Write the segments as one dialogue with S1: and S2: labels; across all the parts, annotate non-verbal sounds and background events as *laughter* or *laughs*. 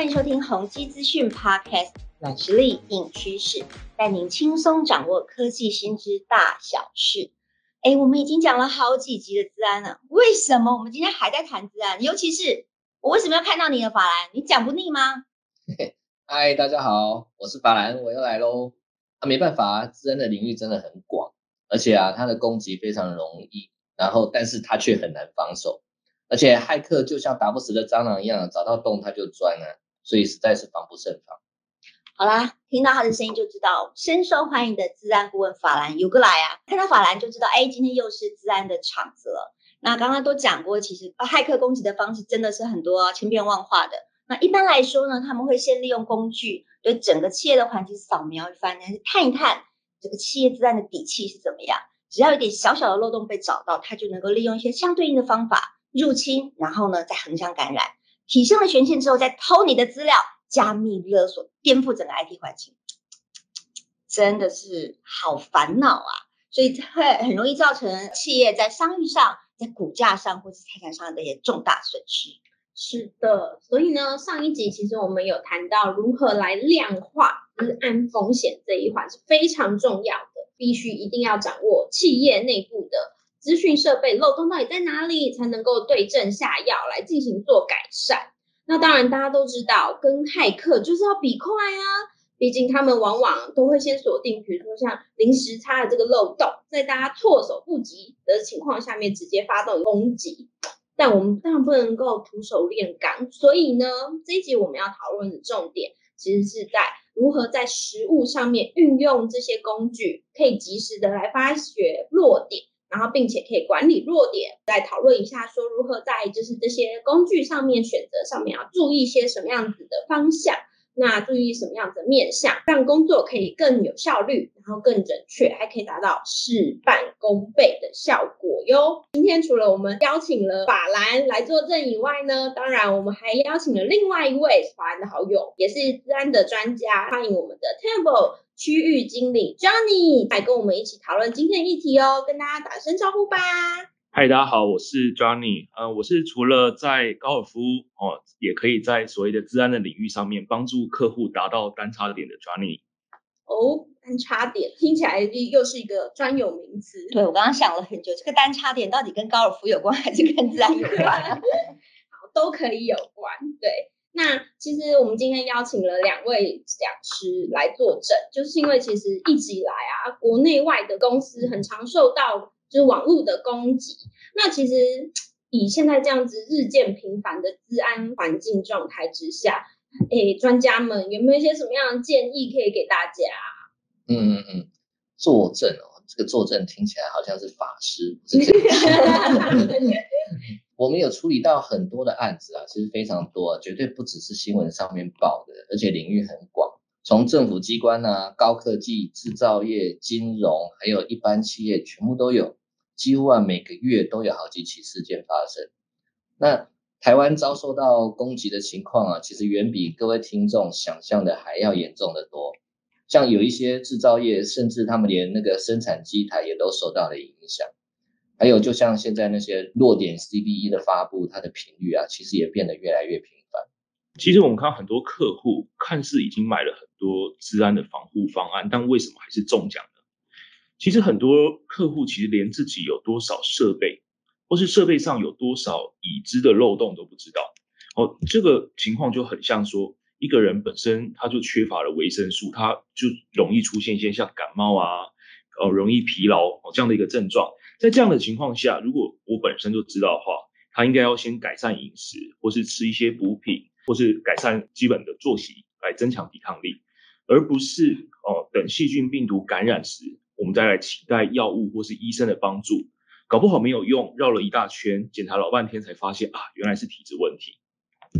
S1: 欢迎收听宏基资讯 Podcast，软实力硬趋势，带您轻松掌握科技新知大小事。哎，我们已经讲了好几集的资安了，为什么我们今天还在谈资安？尤其是我为什么要看到你的法兰？你讲不腻吗？*laughs*
S2: 嗨，大家好，我是法兰，我又来喽。啊，没办法，资安的领域真的很广，而且啊，它的攻击非常容易，然后但是它却很难防守。而且骇客就像打不死的蟑螂一样，找到洞他就钻啊，所以实在是防不胜防。
S1: 好啦，听到他的声音就知道深受欢迎的治安顾问法兰有个来啊，看到法兰就知道，哎，今天又是治安的场子了。那刚刚都讲过，其实骇客攻击的方式真的是很多千变万化的。那一般来说呢，他们会先利用工具对整个企业的环境扫描一番，是探一探这个企业治安的底气是怎么样。只要有点小小的漏洞被找到，他就能够利用一些相对应的方法。入侵，然后呢，再横向感染，提升了权限之后，再偷你的资料，加密勒索，颠覆整个 IT 环境，真的是好烦恼啊！所以会很容易造成企业在商誉上、在股价上或是财产上的一些重大损失。
S3: 是的，所以呢，上一集其实我们有谈到如何来量化治安风险这一环是非常重要的，必须一定要掌握企业内部的。资讯设备漏洞到底在哪里，才能够对症下药来进行做改善？那当然，大家都知道，跟骇客就是要比快啊！毕竟他们往往都会先锁定，比如说像临时差的这个漏洞，在大家措手不及的情况下面直接发动攻击。但我们当然不能够徒手炼钢，所以呢，这一集我们要讨论的重点，其实是在如何在实物上面运用这些工具，可以及时的来发掘弱点。然后，并且可以管理弱点，再讨论一下，说如何在就是这些工具上面选择上面要注意一些什么样子的方向，那注意什么样子的面向，让工作可以更有效率，然后更准确，还可以达到事半功倍的效果哟。今天除了我们邀请了法兰来作证以外呢，当然我们还邀请了另外一位法兰的好友，也是治安的专家，欢迎我们的 Temple。区域经理 Johnny 来跟我们一起讨论今天的议题哦，跟大家打声招呼吧。
S4: 嗨，大家好，我是 Johnny。呃，我是除了在高尔夫哦，也可以在所谓的治安的领域上面帮助客户达到单差点的 Johnny。
S3: 哦，单差点听起来又是一个专有名词。
S1: 对我刚刚想了很久，这个单差点到底跟高尔夫有关，还是跟治安有关？
S3: 好，都可以有关。对。那其实我们今天邀请了两位讲师来作证，就是因为其实一直以来啊，国内外的公司很常受到就是网络的攻击。那其实以现在这样子日渐频繁的治安环境状态之下，诶，专家们有没有一些什么样的建议可以给大家？
S2: 嗯嗯嗯，作证哦，这个作证听起来好像是法师。*laughs* *laughs* 我们有处理到很多的案子啊，其实非常多，绝对不只是新闻上面报的，而且领域很广，从政府机关啊、高科技、制造业、金融，还有一般企业，全部都有，几乎啊每个月都有好几起事件发生。那台湾遭受到攻击的情况啊，其实远比各位听众想象的还要严重的多。像有一些制造业，甚至他们连那个生产机台也都受到了影响。还有，就像现在那些弱点 CVE 的发布，它的频率啊，其实也变得越来越频繁。
S4: 其实我们看很多客户看似已经买了很多治安的防护方案，但为什么还是中奖呢？其实很多客户其实连自己有多少设备，或是设备上有多少已知的漏洞都不知道。哦，这个情况就很像说，一个人本身他就缺乏了维生素，他就容易出现一些像感冒啊，呃，容易疲劳哦这样的一个症状。在这样的情况下，如果我本身就知道的话，他应该要先改善饮食，或是吃一些补品，或是改善基本的作息来增强抵抗力，而不是哦等细菌病毒感染时，我们再来期待药物或是医生的帮助，搞不好没有用，绕了一大圈，检查老半天才发现啊，原来是体质问题。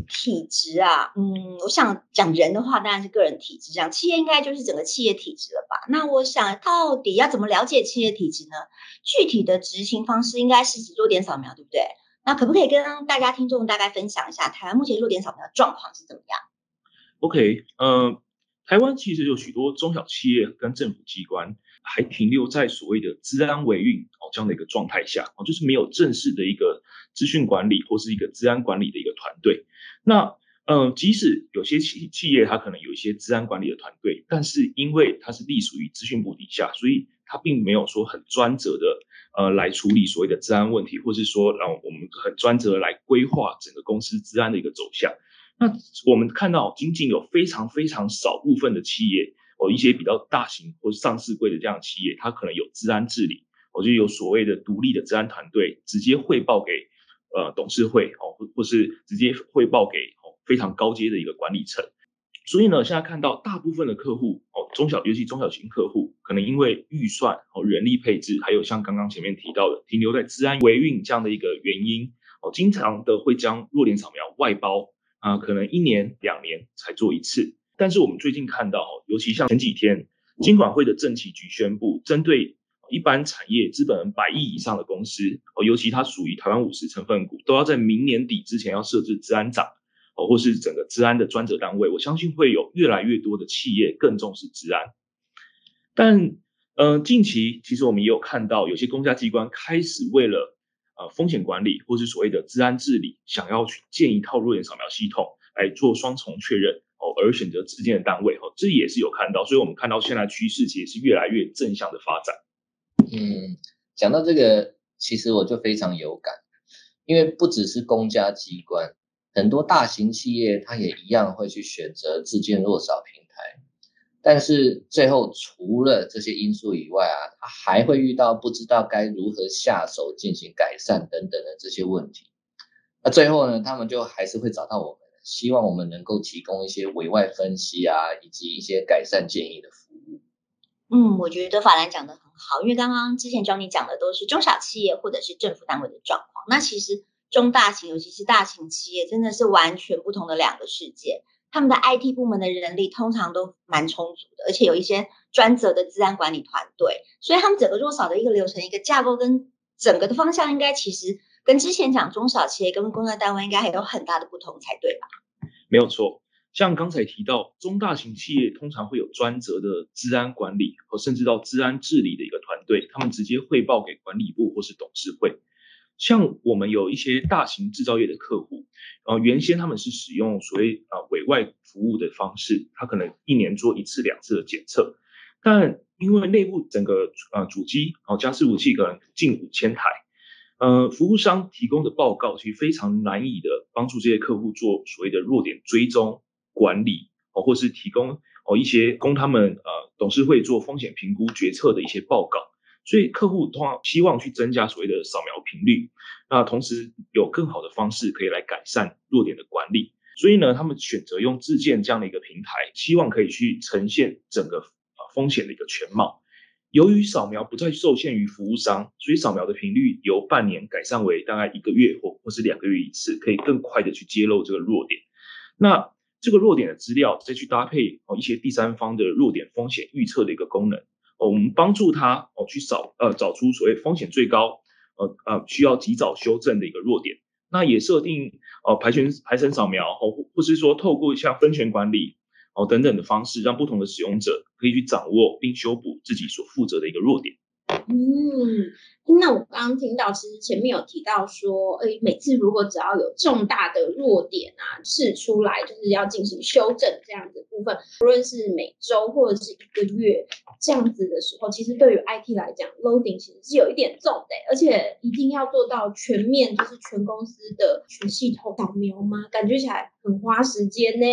S1: 体质啊，嗯，我想讲人的话，当然是个人体质。讲企业应该就是整个企业体质了吧？那我想到底要怎么了解企业体质呢？具体的执行方式应该是指弱点扫描，对不对？那可不可以跟大家听众大概分享一下台湾目前弱点扫描的状况是怎么样
S4: ？OK，呃，台湾其实有许多中小企业跟政府机关还停留在所谓的治安维运哦这样的一个状态下哦，就是没有正式的一个资讯管理或是一个治安管理的一个团队。那嗯，即使有些企企业它可能有一些治安管理的团队，但是因为它是隶属于资讯部底下，所以它并没有说很专责的呃来处理所谓的治安问题，或是说让我们很专责来规划整个公司治安的一个走向。那我们看到仅仅有非常非常少部分的企业，哦一些比较大型或上市柜的这样的企业，它可能有治安治理，我就有所谓的独立的治安团队，直接汇报给呃董事会哦，或或是直接汇报给哦非常高阶的一个管理层。所以呢，现在看到大部分的客户哦，中小尤其中小型客户，可能因为预算哦、人力配置，还有像刚刚前面提到的停留在治安维运这样的一个原因哦，经常的会将弱点扫描外包。啊，可能一年两年才做一次，但是我们最近看到，尤其像前几天，金管会的政企局宣布，针对一般产业资本百亿以上的公司，哦，尤其它属于台湾五十成分股，都要在明年底之前要设置治安长，哦，或是整个治安的专责单位。我相信会有越来越多的企业更重视治安。但，呃，近期其实我们也有看到，有些公家机关开始为了呃，风险管理或是所谓的治安治理，想要去建一套弱点扫描系统来做双重确认哦，而选择自建的单位哦，这也是有看到，所以我们看到现在趋势其实是越来越正向的发展。
S2: 嗯，讲到这个，其实我就非常有感，因为不只是公家机关，很多大型企业它也一样会去选择自建弱小平台。但是最后，除了这些因素以外啊，他还会遇到不知道该如何下手进行改善等等的这些问题。那最后呢，他们就还是会找到我，希望我们能够提供一些委外分析啊，以及一些改善建议的服务。
S1: 嗯，我觉得法兰讲的很好，因为刚刚之前教你讲的都是中小企业或者是政府单位的状况，那其实中大型，尤其是大型企业，真的是完全不同的两个世界。他们的 IT 部门的人力通常都蛮充足的，而且有一些专责的治安管理团队，所以他们整个弱少的一个流程、一个架构跟整个的方向，应该其实跟之前讲中小企业跟工作单位应该还有很大的不同才对吧？
S4: 没有错，像刚才提到中大型企业通常会有专责的治安管理和甚至到治安治理的一个团队，他们直接汇报给管理部或是董事会。像我们有一些大型制造业的客户，呃，原先他们是使用所谓啊委外服务的方式，他可能一年做一次两次的检测，但因为内部整个呃主机哦加湿武器可能近五千台，呃，服务商提供的报告其实非常难以的帮助这些客户做所谓的弱点追踪管理哦，或是提供哦一些供他们呃董事会做风险评估决策的一些报告。所以客户通常希望去增加所谓的扫描频率，那同时有更好的方式可以来改善弱点的管理。所以呢，他们选择用自建这样的一个平台，希望可以去呈现整个啊风险的一个全貌。由于扫描不再受限于服务商，所以扫描的频率由半年改善为大概一个月或或是两个月一次，可以更快的去揭露这个弱点。那这个弱点的资料再去搭配哦一些第三方的弱点风险预测的一个功能。哦我们帮助他哦去找呃找出所谓风险最高呃呃需要及早修正的一个弱点，那也设定呃排权排程扫描哦或或是说透过像分权管理哦等等的方式，让不同的使用者可以去掌握并修补自己所负责的一个弱点。
S3: 嗯，那我刚刚听到，其实前面有提到说，哎，每次如果只要有重大的弱点啊，试出来就是要进行修正这样子部分，无论是每周或者是一个月这样子的时候，其实对于 IT 来讲，loading 其实是有一点重的，而且一定要做到全面，就是全公司的全系统扫描吗？感觉起来很花时间呢。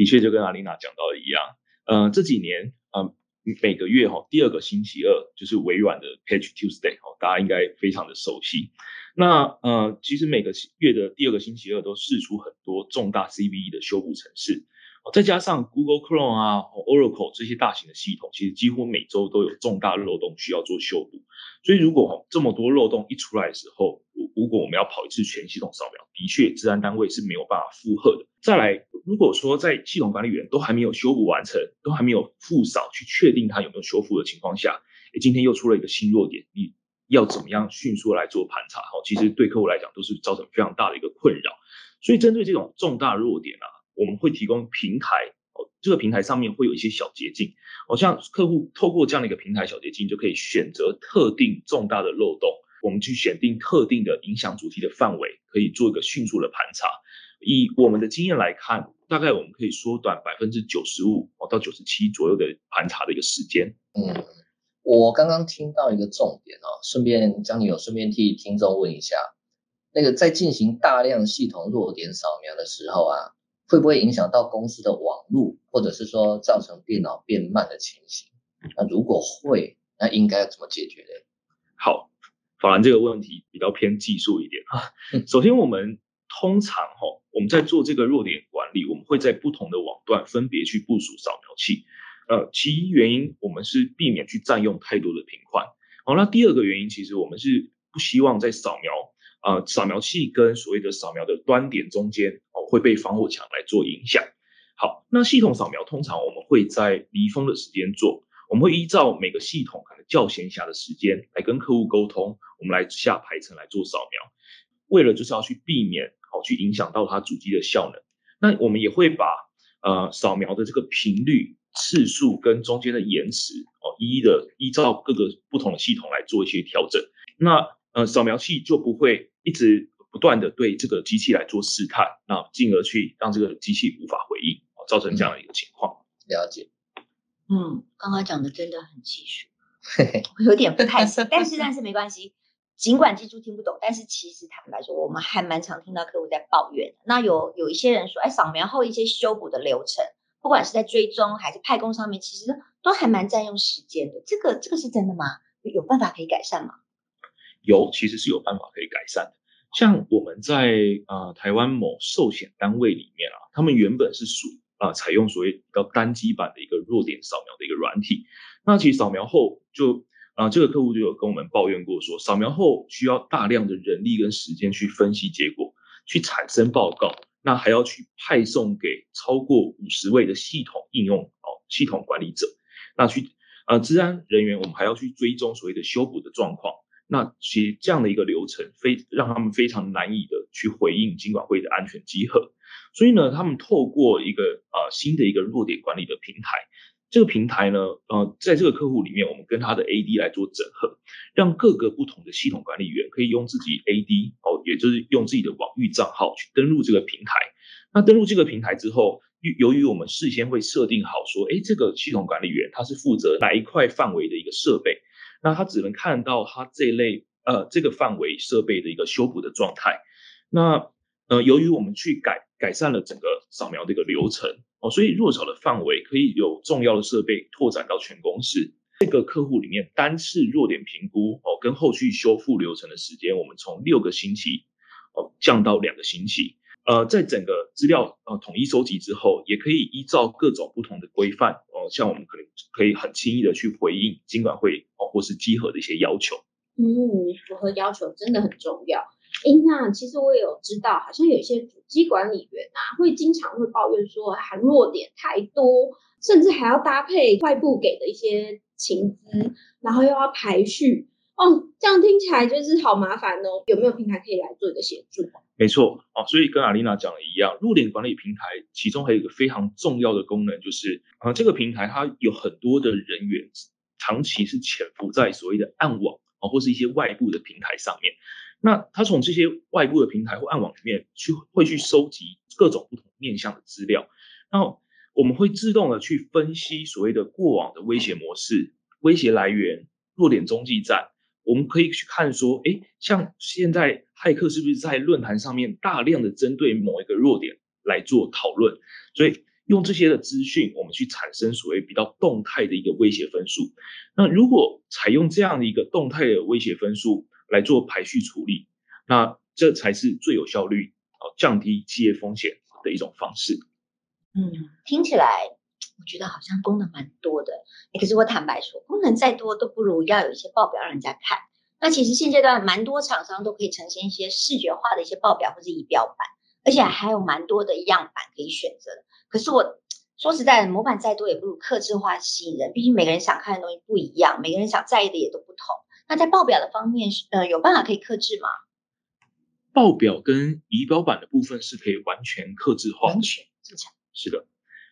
S4: 的确，就跟阿丽娜讲到的一样，呃，这几年，呃。每个月哈，第二个星期二就是微软的 Patch Tuesday 哈，大家应该非常的熟悉。那呃，其实每个月的第二个星期二都试出很多重大 CVE 的修补程式，再加上 Google Chrome 啊、Oracle 这些大型的系统，其实几乎每周都有重大漏洞需要做修补。所以如果这么多漏洞一出来的时候，如果我们要跑一次全系统扫描，的确，治安单位是没有办法负荷的。再来，如果说在系统管理员都还没有修补完成，都还没有复扫去确定它有没有修复的情况下，诶，今天又出了一个新弱点，你要怎么样迅速来做盘查？哦，其实对客户来讲都是造成非常大的一个困扰。所以针对这种重大弱点啊，我们会提供平台，哦，这个平台上面会有一些小捷径，哦，像客户透过这样的一个平台小捷径，就可以选择特定重大的漏洞。我们去选定特定的影响主题的范围，可以做一个迅速的盘查。以我们的经验来看，大概我们可以缩短百分之九十五哦到九十七左右的盘查的一个时间。
S2: 嗯，我刚刚听到一个重点哦，顺便将你有顺便替听众问一下，那个在进行大量系统弱点扫描的时候啊，会不会影响到公司的网络，或者是说造成电脑变慢的情形？那如果会，那应该要怎么解决呢？
S4: 好，法兰这个问题比较偏技术一点啊。*laughs* 首先，我们通常哈，我们在做这个弱点管理，我们会在不同的网段分别去部署扫描器。呃，其一原因，我们是避免去占用太多的频宽。好，那第二个原因，其实我们是不希望在扫描呃扫描器跟所谓的扫描的端点中间哦会被防火墙来做影响。好，那系统扫描通常我们会在离峰的时间做。我们会依照每个系统可能较闲暇的时间来跟客户沟通，我们来下排程来做扫描，为了就是要去避免好去影响到它主机的效能。那我们也会把呃扫描的这个频率、次数跟中间的延迟哦，一一的依照各个不同的系统来做一些调整。那呃扫描器就不会一直不断的对这个机器来做试探，那进而去让这个机器无法回应，造成这样的一个情况。
S2: 了解。
S1: 嗯，刚刚讲的真的很技术，*laughs* 我有点不太行，*laughs* 但是但是没关系。尽管技术听不懂，但是其实坦白说，我们还蛮常听到客户在抱怨。那有有一些人说，哎，扫描后一些修补的流程，不管是在追踪还是派工上面，其实都还蛮占用时间的。这个这个是真的吗？有办法可以改善吗？
S4: 有，其实是有办法可以改善的。像我们在呃台湾某寿险单位里面啊，他们原本是属。啊，采用所谓比较单机版的一个弱点扫描的一个软体，那其实扫描后就啊，这个客户就有跟我们抱怨过，说扫描后需要大量的人力跟时间去分析结果，去产生报告，那还要去派送给超过五十位的系统应用哦系统管理者，那去呃治安人员，我们还要去追踪所谓的修补的状况，那其实这样的一个流程非让他们非常难以的去回应经管会的安全集合。所以呢，他们透过一个呃新的一个弱点管理的平台，这个平台呢，呃，在这个客户里面，我们跟他的 AD 来做整合，让各个不同的系统管理员可以用自己 AD 哦，也就是用自己的网域账号去登录这个平台。那登录这个平台之后，由于我们事先会设定好说，哎，这个系统管理员他是负责哪一块范围的一个设备，那他只能看到他这类呃这个范围设备的一个修补的状态。那呃，由于我们去改改善了整个扫描的一个流程哦，所以弱小的范围可以有重要的设备拓展到全公司。这个客户里面单次弱点评估哦，跟后续修复流程的时间，我们从六个星期哦降到两个星期。呃，在整个资料呃统一收集之后，也可以依照各种不同的规范哦，像我们可能可以很轻易的去回应尽管会哦或是稽核的一些要求。
S3: 嗯，符合要求真的很重要。哎，那其实我也有知道，好像有一些主机管理员啊，会经常会抱怨说，含弱点太多，甚至还要搭配外部给的一些情资，然后又要排序，哦，这样听起来就是好麻烦哦。有没有平台可以来做一个协助？
S4: 没错，啊，所以跟阿丽娜讲的一样，弱点管理平台其中还有一个非常重要的功能，就是啊，这个平台它有很多的人员长期是潜伏在所谓的暗网啊，或是一些外部的平台上面。那他从这些外部的平台或暗网里面去，会去收集各种不同面向的资料，然后我们会自动的去分析所谓的过往的威胁模式、威胁来源、弱点中继站。我们可以去看说，哎，像现在骇客是不是在论坛上面大量的针对某一个弱点来做讨论？所以用这些的资讯，我们去产生所谓比较动态的一个威胁分数。那如果采用这样的一个动态的威胁分数，来做排序处理，那这才是最有效率哦，降低企业风险的一种方式。
S1: 嗯，听起来我觉得好像功能蛮多的，可是我坦白说，功能再多都不如要有一些报表让人家看。那其实现阶段蛮多厂商都可以呈现一些视觉化的一些报表或者仪表板，而且还有蛮多的样板可以选择。可是我说实在的，模板再多也不如刻制化吸引人，毕竟每个人想看的东西不一样，每个人想在意的也都不同。那在报表的方面，呃，有办法可以克制吗？
S4: 报表跟仪表板的部分是可以完全克制化，
S1: 完全正常。
S4: 是的，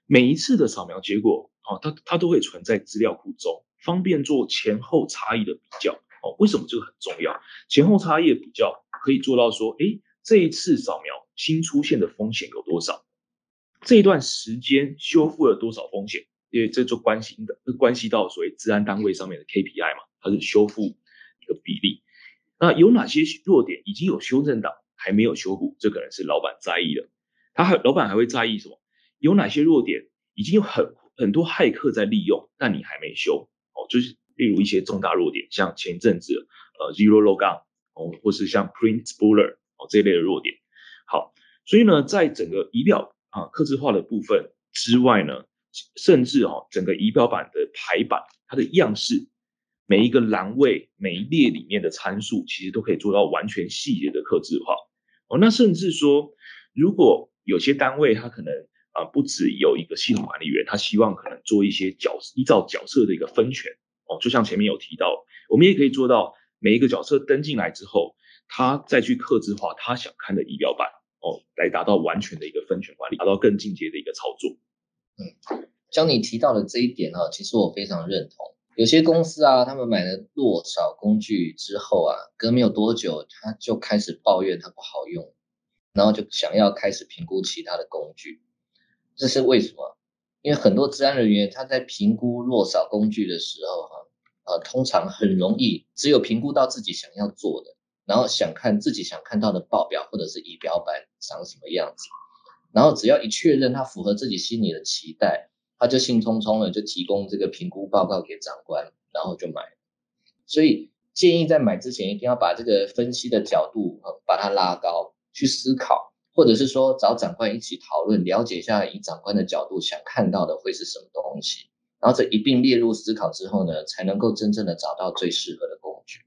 S4: 每一次的扫描结果，哦，它它都会存在资料库中，方便做前后差异的比较。哦，为什么这个很重要？前后差异比较可以做到说，哎，这一次扫描新出现的风险有多少，这一段时间修复了多少风险，因为这就关心的关系到所谓治安单位上面的 KPI 嘛，它是修复一个比例。那有哪些弱点已经有修正到，还没有修补？这可能是老板在意的。他还老板还会在意什么？有哪些弱点已经有很很多骇客在利用，但你还没修哦？就是例如一些重大弱点，像前阵子呃 Zero Logon 哦，或是像 Print Spoiler 哦这一类的弱点。好，所以呢，在整个仪表啊刻字化的部分之外呢，甚至哦整个仪表板的排版，它的样式。每一个栏位、每一列里面的参数，其实都可以做到完全细节的刻字化哦。那甚至说，如果有些单位它可能啊不只有一个系统管理员，他希望可能做一些角依照角色的一个分权哦。就像前面有提到，我们也可以做到每一个角色登进来之后，他再去刻字化他想看的仪表板哦，来达到完全的一个分权管理，达到更进阶的一个操作。
S2: 嗯，像你提到的这一点哈，其实我非常认同。有些公司啊，他们买了落少工具之后啊，隔没有多久，他就开始抱怨它不好用，然后就想要开始评估其他的工具。这是为什么？因为很多治安人员他在评估落扫工具的时候，哈，呃，通常很容易只有评估到自己想要做的，然后想看自己想看到的报表或者是仪表板长什么样子，然后只要一确认它符合自己心里的期待。他就兴冲冲的就提供这个评估报告给长官，然后就买。所以建议在买之前一定要把这个分析的角度把它拉高，去思考，或者是说找长官一起讨论，了解一下以长官的角度想看到的会是什么东西，然后这一并列入思考之后呢，才能够真正的找到最适合的工具。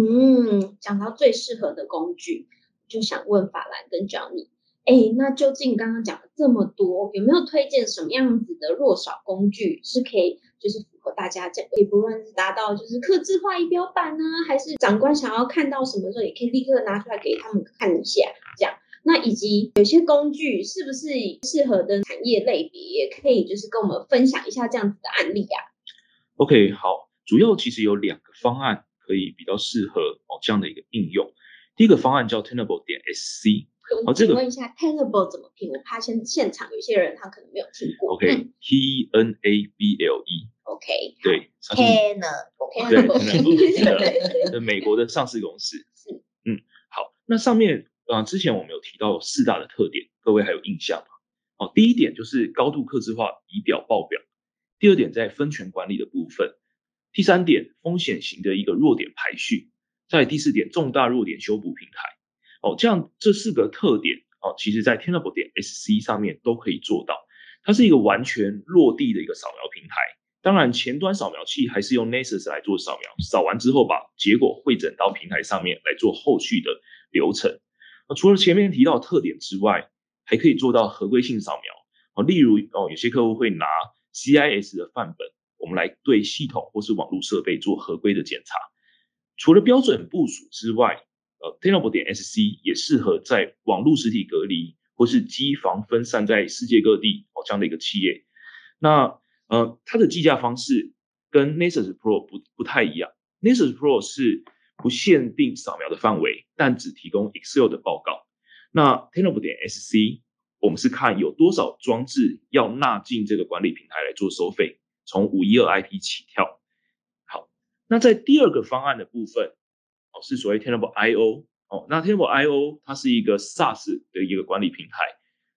S3: 嗯，讲到最适合的工具，就想问法兰跟 Johnny。哎，那究竟刚刚讲了这么多，有没有推荐什么样子的弱少工具是可以，就是符合大家这，也不论是达到就是刻字化仪表板呢，还是长官想要看到什么时候，也可以立刻拿出来给他们看一下，这样。那以及有些工具是不是适合的产业类别，也可以就是跟我们分享一下这样子的案例啊
S4: ？OK，好，主要其实有两个方案可以比较适合哦这样的一个应用。第一个方案叫 Tenable 点 SC。
S3: 我请问一下，tenable 怎么拼？我怕现现场有些人他可能没有听过。
S4: OK，T N A B L E。
S3: OK，
S4: 对
S1: ，Tenable，
S4: 对，*laughs* 美国的上市公司。是，嗯，好，那上面啊，之前我们有提到四大的特点，各位还有印象吗？哦，第一点就是高度克制化仪表报表，第二点在分权管理的部分，第三点风险型的一个弱点排序，在第四点重大弱点修补平台。哦，这样这四个特点哦，其实在 Tenable 点 SC 上面都可以做到。它是一个完全落地的一个扫描平台。当然，前端扫描器还是用 Nessus 来做扫描，扫完之后把结果汇整到平台上面来做后续的流程。除了前面提到特点之外，还可以做到合规性扫描。哦，例如哦，有些客户会拿 CIS 的范本，我们来对系统或是网络设备做合规的检查。除了标准部署之外，呃，Tenable 点 SC 也适合在网络实体隔离或是机房分散在世界各地哦这样的一个企业。那呃，它的计价方式跟 Nessus Pro 不不太一样。Nessus Pro 是不限定扫描的范围，但只提供 Excel 的报告。那 Tenable 点 SC 我们是看有多少装置要纳进这个管理平台来做收费，从五一二 IP 起跳。好，那在第二个方案的部分。哦，是所谓 Tenable I/O 哦，那 Tenable I/O 它是一个 SaaS 的一个管理平台。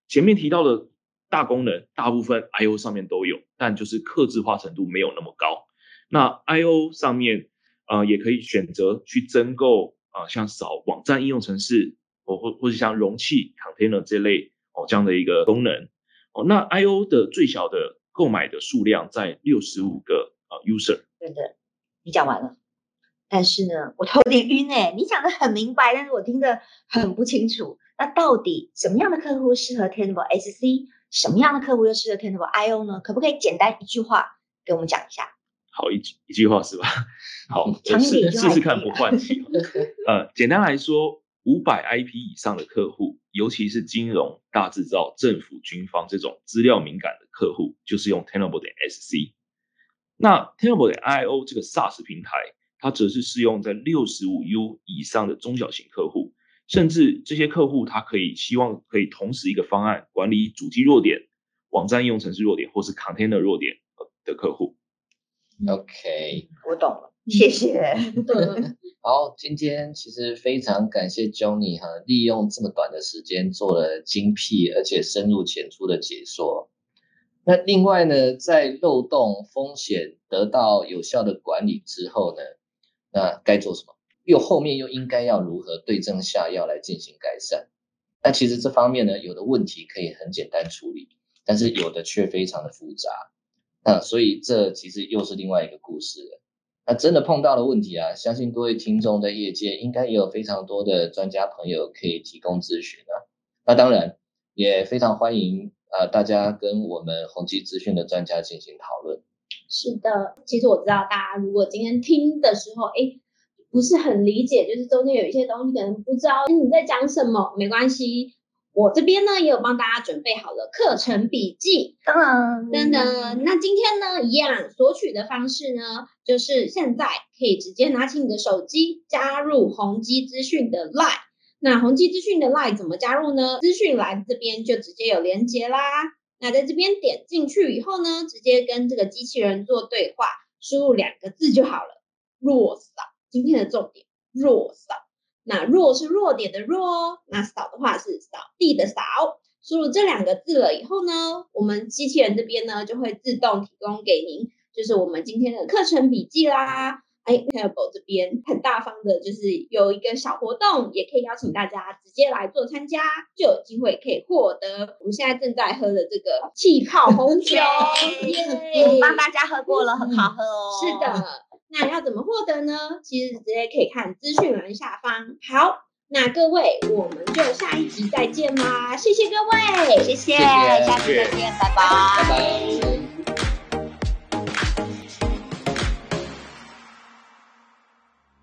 S4: 前面提到的大功能，大部分 I/O 上面都有，但就是克制化程度没有那么高。那 I/O 上面啊，也可以选择去增购啊，像扫网站应用程式，或或或是像容器 Container 这类哦这样的一个功能。哦，那 I/O 的最小的购买的数量在六十五个啊 user。
S1: 对的，你讲完了。但是呢，我头有点晕哎！你讲的很明白，但是我听得很不清楚。那到底什么样的客户适合 Tenable SC，什么样的客户又适合 Tenable IO 呢？可不可以简单一句话给我们讲一下？
S4: 好，一句一句话是吧？*laughs* 好，*laughs* 试试试看不换气。*laughs* 呃，简单来说，五百 IP 以上的客户，尤其是金融、大制造、政府、军方这种资料敏感的客户，就是用 Tenable 点 SC。那 Tenable 点 IO 这个 SaaS 平台。它则是适用在六十五 U 以上的中小型客户，甚至这些客户他可以希望可以同时一个方案管理主机弱点、网站应用程式弱点或是 container 弱点的客户。
S2: OK，
S1: 我懂了，谢谢。*laughs*
S2: 好，今天其实非常感谢 Johnny 哈，利用这么短的时间做了精辟而且深入浅出的解说。那另外呢，在漏洞风险得到有效的管理之后呢，那该做什么？又后面又应该要如何对症下药来进行改善？那其实这方面呢，有的问题可以很简单处理，但是有的却非常的复杂。那所以这其实又是另外一个故事了。那真的碰到了问题啊，相信各位听众在业界应该也有非常多的专家朋友可以提供咨询啊。那当然也非常欢迎呃大家跟我们宏基资讯的专家进行讨论。
S3: 是的，其实我知道大家如果今天听的时候，哎，不是很理解，就是中间有一些东西可能不知道你在讲什么，没关系。我这边呢也有帮大家准备好了课程笔记，
S1: 噔噔
S3: 噔噔。那今天呢，一样索取的方式呢，就是现在可以直接拿起你的手机，加入宏基资讯的 Line。那宏基资讯的 Line 怎么加入呢？资讯栏这边就直接有连接啦。那在这边点进去以后呢，直接跟这个机器人做对话，输入两个字就好了。弱扫，今天的重点，弱扫。那弱是弱点的弱，那扫的话是扫地的扫。输入这两个字了以后呢，我们机器人这边呢就会自动提供给您，就是我们今天的课程笔记啦。哎，Table 这边很大方的，就是有一个小活动，也可以邀请大家直接来做参加，就有机会可以获得我们现在正在喝的这个气泡红酒，*laughs*
S1: 我帮大家喝过了，很好喝哦。
S3: 是的。那要怎么获得呢？其实直接可以看资讯栏下方。好，那各位，我们就下一集再见啦！谢谢各位，
S1: 谢谢，
S2: 谢谢
S1: 下次再见，拜拜。
S2: 拜拜。